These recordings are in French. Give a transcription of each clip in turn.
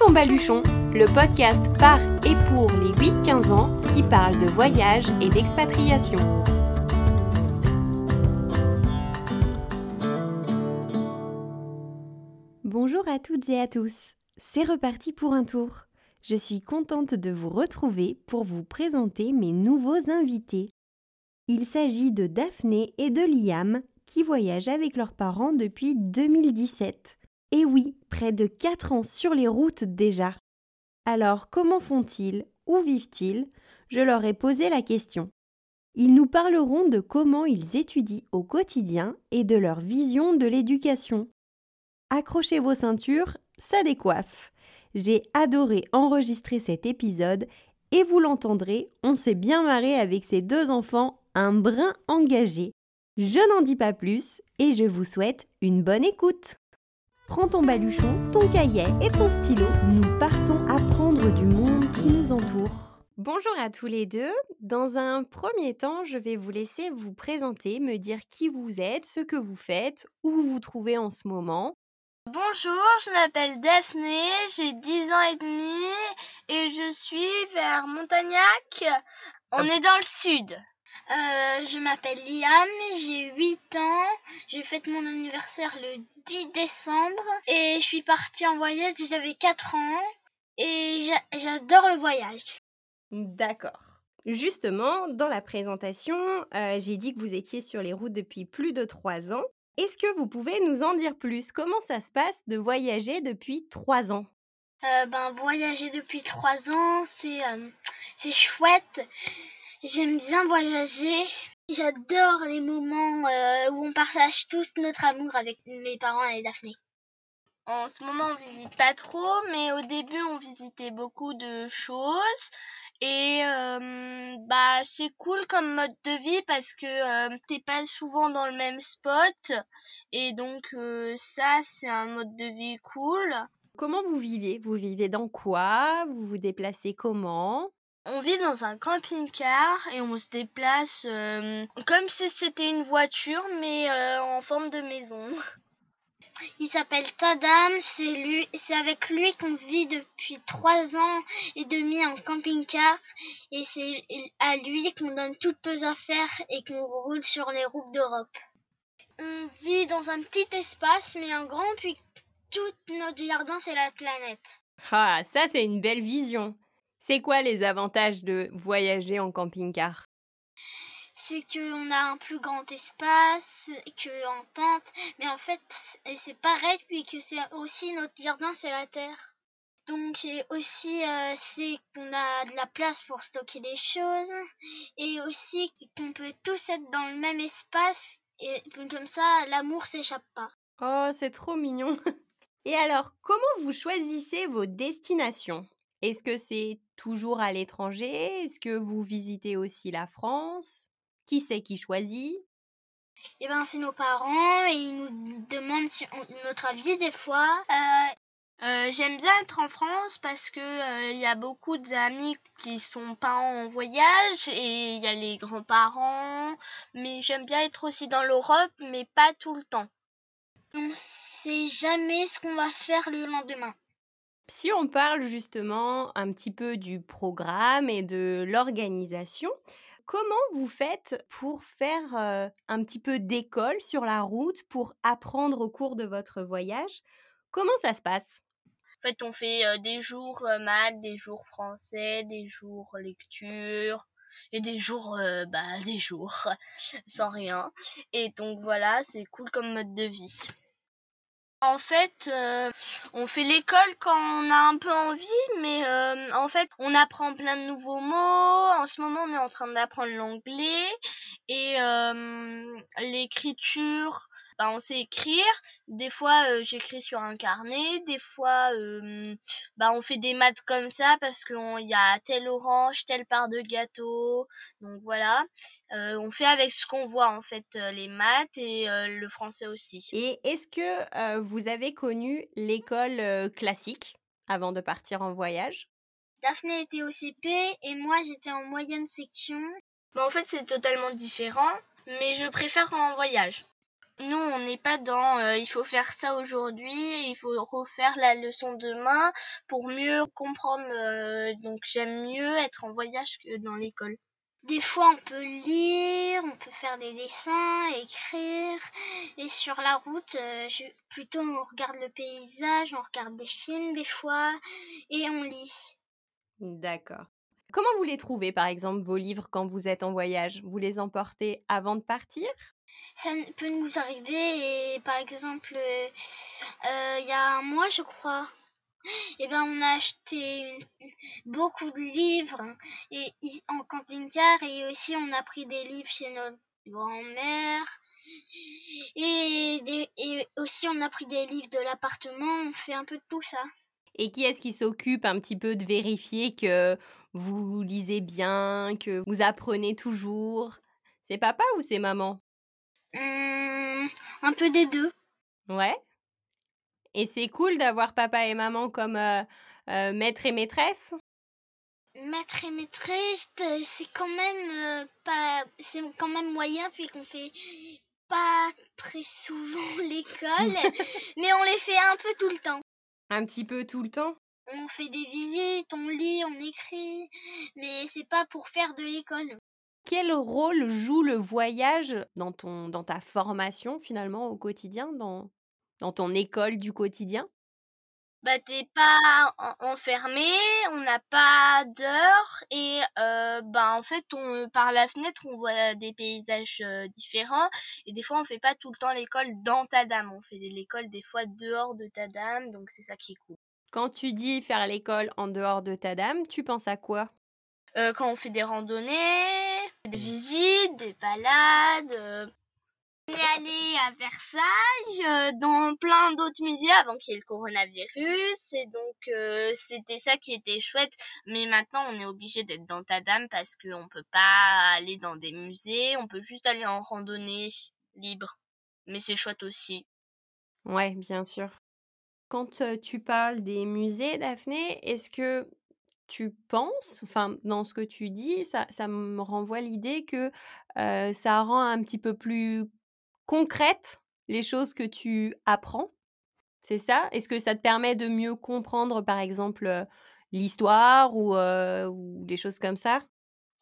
ton baluchon, le podcast par et pour les 8-15 ans qui parle de voyage et d'expatriation. Bonjour à toutes et à tous, c'est reparti pour un tour. Je suis contente de vous retrouver pour vous présenter mes nouveaux invités. Il s'agit de Daphné et de Liam qui voyagent avec leurs parents depuis 2017. Et oui, près de 4 ans sur les routes déjà. Alors comment font-ils? Où vivent-ils? Je leur ai posé la question. Ils nous parleront de comment ils étudient au quotidien et de leur vision de l'éducation. Accrochez vos ceintures, ça décoiffe. J'ai adoré enregistrer cet épisode et vous l'entendrez, on s'est bien marré avec ces deux enfants un brin engagé. Je n'en dis pas plus et je vous souhaite une bonne écoute. Prends ton baluchon, ton cahier et ton stylo. Nous partons apprendre du monde qui nous entoure. Bonjour à tous les deux. Dans un premier temps, je vais vous laisser vous présenter, me dire qui vous êtes, ce que vous faites, où vous vous trouvez en ce moment. Bonjour, je m'appelle Daphné, j'ai 10 ans et demi et je suis vers Montagnac. On est dans le sud. Euh, je m'appelle Liam, j'ai 8 ans, j'ai fêté mon anniversaire le 10 décembre et je suis partie en voyage, j'avais 4 ans et j'adore le voyage. D'accord. Justement, dans la présentation, euh, j'ai dit que vous étiez sur les routes depuis plus de 3 ans. Est-ce que vous pouvez nous en dire plus? Comment ça se passe de voyager depuis 3 ans? Euh, ben, voyager depuis 3 ans, c'est c'est chouette. J'aime bien voyager. J'adore les moments euh, où on partage tous notre amour avec mes parents et Daphné. En ce moment, on visite pas trop, mais au début, on visitait beaucoup de choses. Et euh, bah c'est cool comme mode de vie parce que euh, t'es pas souvent dans le même spot et donc ça c'est un mode de vie cool. Comment vous vivez? Vous vivez dans quoi? Vous vous déplacez comment? On vit dans un camping-car et on se déplace euh, comme si c'était une voiture mais euh, en forme de maison. Il s'appelle Tadam, c'est lui, c'est avec lui qu'on vit depuis trois ans et demi en camping-car et c'est à lui qu'on donne toutes nos affaires et qu'on roule sur les routes d'Europe. On vit dans un petit espace mais un grand puis tout notre jardin c'est la planète. Ah, ça c'est une belle vision. C'est quoi les avantages de voyager en camping-car? C'est qu'on a un plus grand espace qu'en tente, mais en fait c'est pareil puis que c'est aussi notre jardin c'est la terre. Donc aussi euh, c'est qu'on a de la place pour stocker des choses et aussi qu'on peut tous être dans le même espace et comme ça l'amour s'échappe pas. Oh c'est trop mignon. Et alors comment vous choisissez vos destinations? Est-ce que c'est toujours à l'étranger? Est-ce que vous visitez aussi la France? Qui c'est qui choisit? Eh ben, c'est nos parents et ils nous demandent notre avis des fois. Euh, euh, j'aime bien être en France parce que euh, il y a beaucoup d'amis qui sont pas en voyage et il y a les grands-parents. Mais j'aime bien être aussi dans l'Europe, mais pas tout le temps. On sait jamais ce qu'on va faire le lendemain. Si on parle justement un petit peu du programme et de l'organisation, comment vous faites pour faire un petit peu d'école sur la route, pour apprendre au cours de votre voyage? Comment ça se passe? En fait, on fait des jours maths, des jours français, des jours lecture, et des jours bah des jours sans rien. Et donc voilà c'est cool comme mode de vie en fait, euh, on fait l'école quand on a un peu envie, mais euh, en fait, on apprend plein de nouveaux mots. En ce moment, on est en train d'apprendre l'anglais et euh, l'écriture. Bah, on sait écrire. Des fois, euh, j'écris sur un carnet. Des fois, euh, bah, on fait des maths comme ça parce qu'il y a telle orange, telle part de gâteau. Donc voilà. Euh, on fait avec ce qu'on voit en fait, les maths et le français aussi. Et est-ce que vous avez connu l'école classique avant de partir en voyage? Daphné était au CP et moi j'étais en moyenne section. Bah, en fait c'est totalement différent, mais je préfère en voyage. Nous, on n'est pas dans euh, il faut faire ça aujourd'hui, il faut refaire la leçon demain pour mieux comprendre. Euh, donc j'aime mieux être en voyage que dans l'école. Des fois, on peut lire, on peut faire des dessins, écrire. Et sur la route, euh, plutôt on regarde le paysage, on regarde des films des fois et on lit. D'accord. Comment vous les trouvez, par exemple, vos livres quand vous êtes en voyage? Vous les emportez avant de partir? Ça peut nous arriver. Et par exemple, euh, il y a un mois, je crois, et eh ben on a acheté beaucoup de livres et en camping-car et aussi on a pris des livres chez notre grand-mère et, et aussi on a pris des livres de l'appartement on fait un peu de tout ça et qui est-ce qui s'occupe un petit peu de vérifier que vous lisez bien, que vous apprenez toujours? C'est papa ou c'est maman? Un peu des deux. Ouais. Et c'est cool d'avoir papa et maman comme euh, euh, maître et maîtresse? Maître et maîtresse, c'est quand même euh, pas, c'est quand même moyen puis qu'on fait pas très souvent l'école, mais on les fait un peu tout le temps. Un petit peu tout le temps? On fait des visites, on lit, on écrit, mais c'est pas pour faire de l'école. Quel rôle joue le voyage dans, ton, dans ta formation finalement au quotidien, dans, dans ton école du quotidien? Bah t'es pas enfermé, on n'a pas d'heure et euh, bah en fait on par la fenêtre on voit des paysages euh, différents et des fois on fait pas tout le temps l'école dans Tadam, on fait l'école des fois dehors de Tadam donc c'est ça qui est cool. Quand tu dis faire l'école en dehors de Tadam, tu penses à quoi? Euh, Quand on fait des randonnées, des visites, des balades, on est allé à Versailles, euh, dans plein d'autres musées avant qu'il y ait le coronavirus. Et donc, euh, c'était ça qui était chouette. Mais maintenant, on est obligé d'être dans Tadam parce qu'on peut pas aller dans des musées. On peut juste aller en randonnée libre. Mais c'est chouette aussi. Ouais, bien sûr. Quand euh, tu parles des musées, Daphné, est-ce que tu penses, enfin dans ce que tu dis, ça, me renvoie l'idée que ça rend un petit peu plus concrètes les choses que tu apprends C'est ça? Est-ce que ça te permet de mieux comprendre, par exemple, l'histoire ou, des choses comme ça?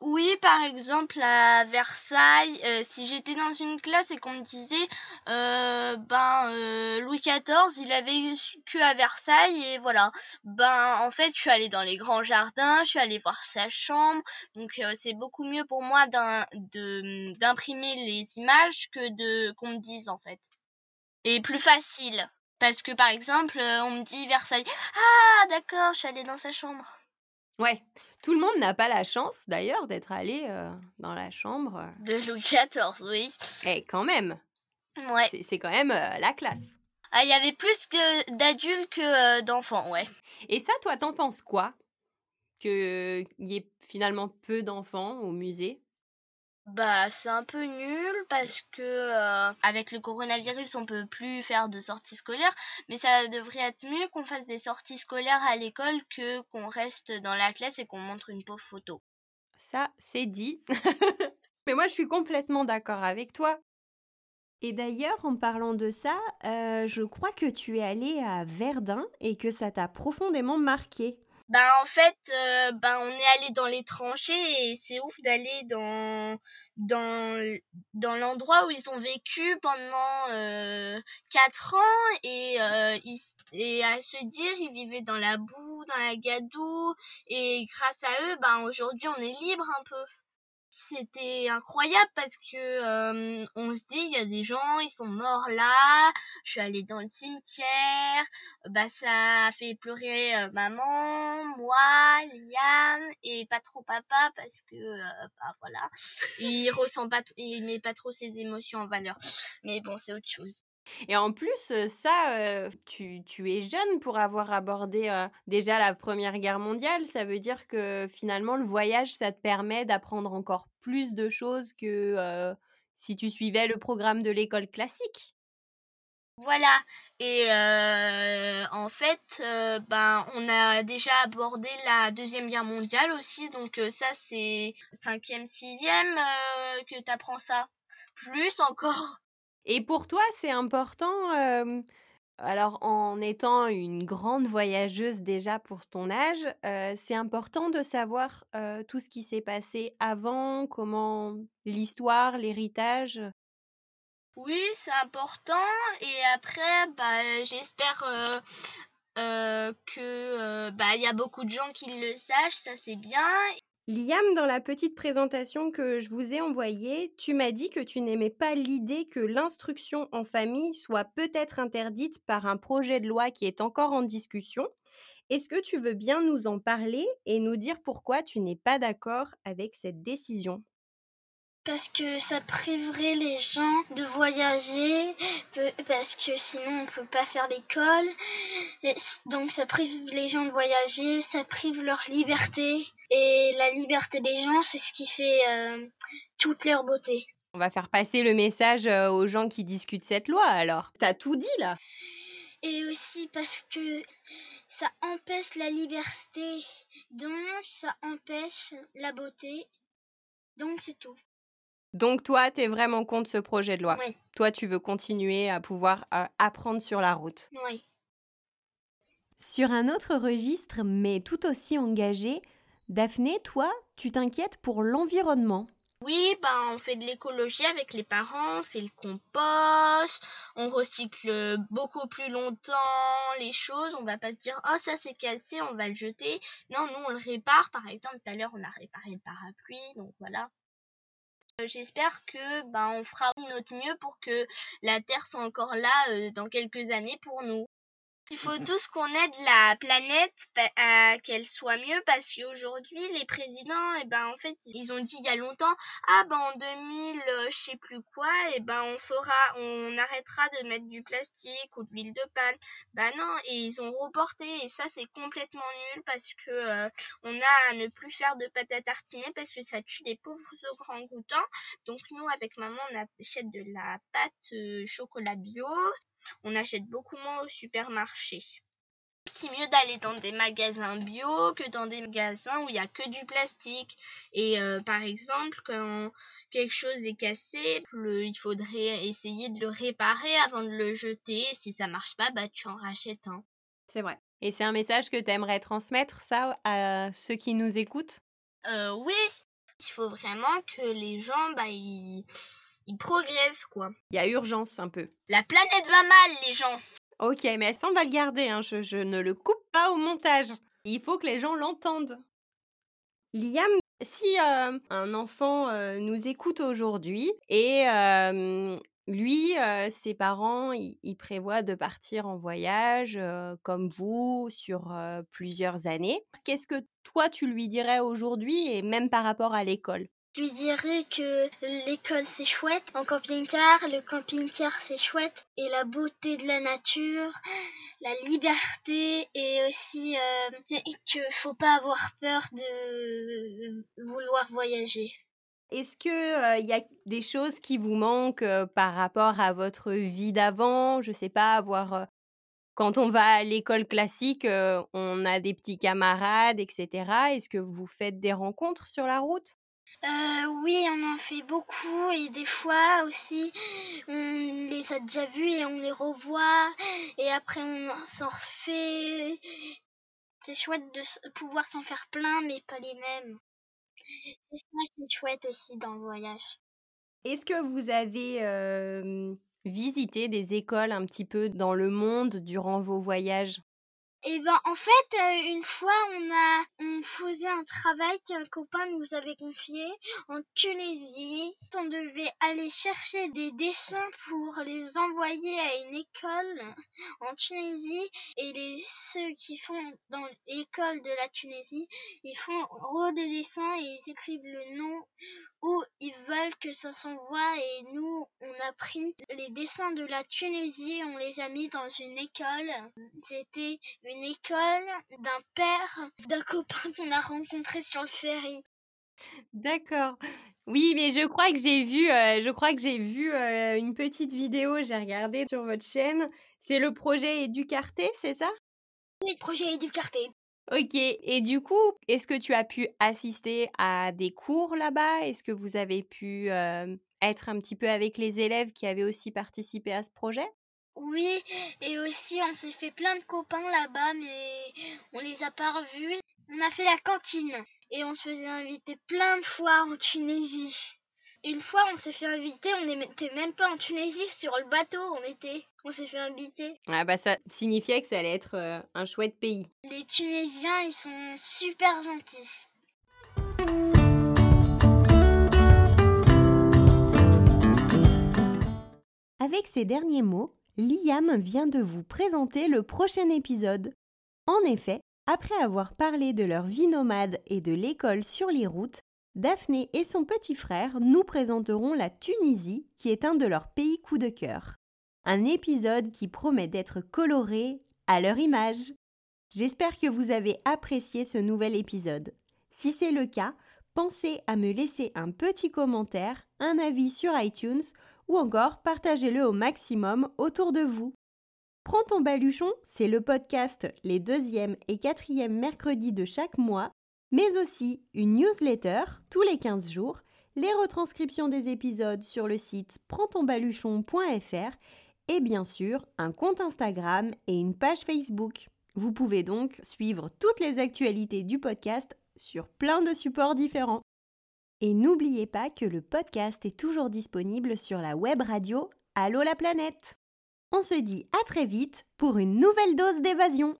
Oui, par exemple, à Versailles, si j'étais dans une classe et qu'on me disait, ben, Louis XIV, il avait vécu à Versailles et voilà. Ben, en fait, je suis allée dans les grands jardins, je suis allée voir sa chambre, donc c'est beaucoup mieux pour moi d'imprimer les images que de qu'on me dise en fait. Et plus facile. Parce que par exemple, on me dit Versailles. Ah, d'accord, je suis allée dans sa chambre. Ouais, tout le monde n'a pas la chance d'ailleurs d'être allé dans la chambre. De Louis XIV, oui. Eh, quand même. Ouais. C'est quand même la classe. Ah, il y avait plus d'adultes que d'enfants, ouais. Et ça, toi, t'en penses quoi? Qu'il y ait finalement peu d'enfants au musée? Bah, c'est un peu nul parce que euh, avec le coronavirus, on peut plus faire de sorties scolaires, mais ça devrait être mieux qu'on fasse des sorties scolaires à l'école que qu'on reste dans la classe et qu'on montre une pauvre photo. Ça, c'est dit. mais moi, je suis complètement d'accord avec toi. Et d'ailleurs, en parlant de ça, euh, je crois que tu es allé à Verdun et que ça t'a profondément marqué. Ben en fait, euh, ben on est allé dans les tranchées et c'est ouf d'aller dans dans dans l'endroit où ils ont vécu pendant euh, quatre ans et euh, et à se dire ils vivaient dans la boue, dans la gadoue et grâce à eux, ben aujourd'hui on est libre un peu c'était incroyable parce que on se dit il y a des gens ils sont morts là je suis allée dans le cimetière bah ça a fait pleurer maman moi Liane et pas trop papa parce que bah voilà. Il ressent pas il met pas trop ses émotions en valeur. Mais bon c'est autre chose et en plus, ça, tu, es jeune pour avoir abordé déjà la Première Guerre mondiale. Ça veut dire que finalement, le voyage, ça te permet d'apprendre encore plus de choses que si tu suivais le programme de l'école classique. Voilà. Et en fait, ben, on a déjà abordé la Deuxième Guerre mondiale aussi. Donc ça, c'est cinquième, sixième que tu apprends ça. Plus encore. Et pour toi, c'est important, alors en étant une grande voyageuse déjà pour ton âge, c'est important de savoir, tout ce qui s'est passé avant, comment l'histoire, l'héritage? Oui, c'est important et après, bah, j'espère, que, bah, y a beaucoup de gens qui le sachent, ça c'est bien Liam, dans la petite présentation que je vous ai envoyée, tu m'as dit que tu n'aimais pas l'idée que l'instruction en famille soit peut-être interdite par un projet de loi qui est encore en discussion. Est-ce que tu veux bien nous en parler et nous dire pourquoi tu n'es pas d'accord avec cette décision? Parce que ça priverait les gens de voyager, parce que sinon on peut pas faire l'école. Donc ça prive les gens de voyager, ça prive leur liberté. Et la liberté des gens, c'est ce qui fait euh, toute leur beauté. On va faire passer le message euh, aux gens qui discutent cette loi alors. T'as tout dit là Et aussi parce que ça empêche la liberté, donc ça empêche la beauté. Donc c'est tout. Donc toi, tu es vraiment contre ce projet de loi? Oui. Toi, tu veux continuer à pouvoir apprendre sur la route? Oui. Sur un autre registre, mais tout aussi engagé, Daphné, toi, tu t'inquiètes pour l'environnement. Oui, ben on fait de l'écologie avec les parents, on fait le compost, on recycle beaucoup plus longtemps les choses, on va pas se dire oh ça c'est cassé, on va le jeter. Non, nous on le répare. Par exemple, tout à l'heure on a réparé le parapluie, donc voilà. Euh, j'espère que ben, on fera notre mieux pour que la Terre soit encore là euh, dans quelques années pour nous. Il faut tous qu'on aide la planète à qu'elle soit mieux parce qu'aujourd'hui les présidents eh ben en fait ils ont dit il y a longtemps ah ben en 2000 euh, je sais plus quoi et eh ben on fera on arrêtera de mettre du plastique ou de l'huile de palme. Ben non et ils ont reporté et ça c'est complètement nul parce que euh, on a à ne plus faire de pâte à tartiner parce que ça tue les pauvres orang-outans. Donc nous avec maman on achète de la pâte euh, chocolat bio on achète beaucoup moins au supermarché. C'est mieux d'aller dans des magasins bio que dans des magasins où il n'y a que du plastique. Et euh, par exemple, quand quelque chose est cassé, il faudrait essayer de le réparer avant de le jeter. Si ça marche pas, bah tu en rachètes un. C'est vrai. Et c'est un message que tu aimerais transmettre, ça, à ceux qui nous écoutent? Euh, Oui, il faut vraiment que les gens, bah, ils il progresse, quoi. Il y a urgence un peu. La planète va mal, les gens. Ok, mais ça, on va le garder. Hein. Je, ne le coupe pas au montage. Il faut que les gens l'entendent. Liam, si euh, un enfant euh, nous écoute aujourd'hui et euh, lui, ses parents, ils prévoient de partir en voyage comme vous sur plusieurs années, qu'est-ce que toi tu lui dirais aujourd'hui et même par rapport à l'école? Je lui dirais que l'école c'est chouette, en camping-car, le camping-car c'est chouette, et la beauté de la nature, la liberté, et aussi euh, qu'il faut pas avoir peur de vouloir voyager. Est-ce que il euh, y a des choses qui vous manquent euh, par rapport à votre vie d'avant? Je sais pas, avoir quand on va à l'école classique, on a des petits camarades, etc. Est-ce que vous faites des rencontres sur la route? Euh, oui, on en fait beaucoup et des fois aussi on les a déjà vus et on les revoit et après on s'en refait. C'est chouette de pouvoir s'en faire plein mais pas les mêmes. C'est ça qui est chouette aussi dans le voyage. Est-ce que vous avez visité des écoles un petit peu dans le monde durant vos voyages? Et ben en fait euh, une fois on a on faisait un travail qu'un copain nous avait confié en Tunisie. On devait aller chercher des dessins pour les envoyer à une école en Tunisie et les ceux qui font dans l'école de la Tunisie, ils font des dessins et ils écrivent le nom où ils veulent que ça s'envoie et nous on a pris les dessins de la Tunisie, on les a mis dans une école. C'était une école d'un père d'un copain qu'on a rencontré sur le ferry. D'accord. Oui, mais je crois que j'ai vu, euh, je crois que j'ai vu euh, une petite vidéo, j'ai regardé sur votre chaîne. C'est le projet Éducarté, c'est ça? Oui, projet Éducarté. Ok, et du coup, est-ce que tu as pu assister à des cours là-bas? Est-ce que vous avez pu euh, être un petit peu avec les élèves qui avaient aussi participé à ce projet? Oui, et aussi on s'est fait plein de copains là-bas, mais on les a pas revus. On a fait la cantine et on se faisait inviter plein de fois en Tunisie. Une fois, on s'est fait inviter, on n'était même pas en Tunisie, sur le bateau, on était. On s'est fait inviter. Ah bah ça signifiait que ça allait être euh, un chouette pays. Les Tunisiens, ils sont super gentils. Avec ces derniers mots, Liam vient de vous présenter le prochain épisode. En effet, après avoir parlé de leur vie nomade et de l'école sur les routes, Daphné et son petit frère nous présenteront la Tunisie, qui est un de leurs pays coup de cœur. Un épisode qui promet d'être coloré à leur image. J'espère que vous avez apprécié ce nouvel épisode. Si c'est le cas, pensez à me laisser un petit commentaire, un avis sur iTunes ou encore partagez-le au maximum autour de vous. Prends ton baluchon, c'est le podcast les deuxième et quatrième mercredis de chaque mois, mais aussi une newsletter tous les 15 jours, les retranscriptions des épisodes sur le site prendtonbaluchon.fr et bien sûr un compte Instagram et une page Facebook. Vous pouvez donc suivre toutes les actualités du podcast sur plein de supports différents. Et n'oubliez pas que le podcast est toujours disponible sur la web radio Allô la planète. On se dit à très vite pour une nouvelle dose d'évasion.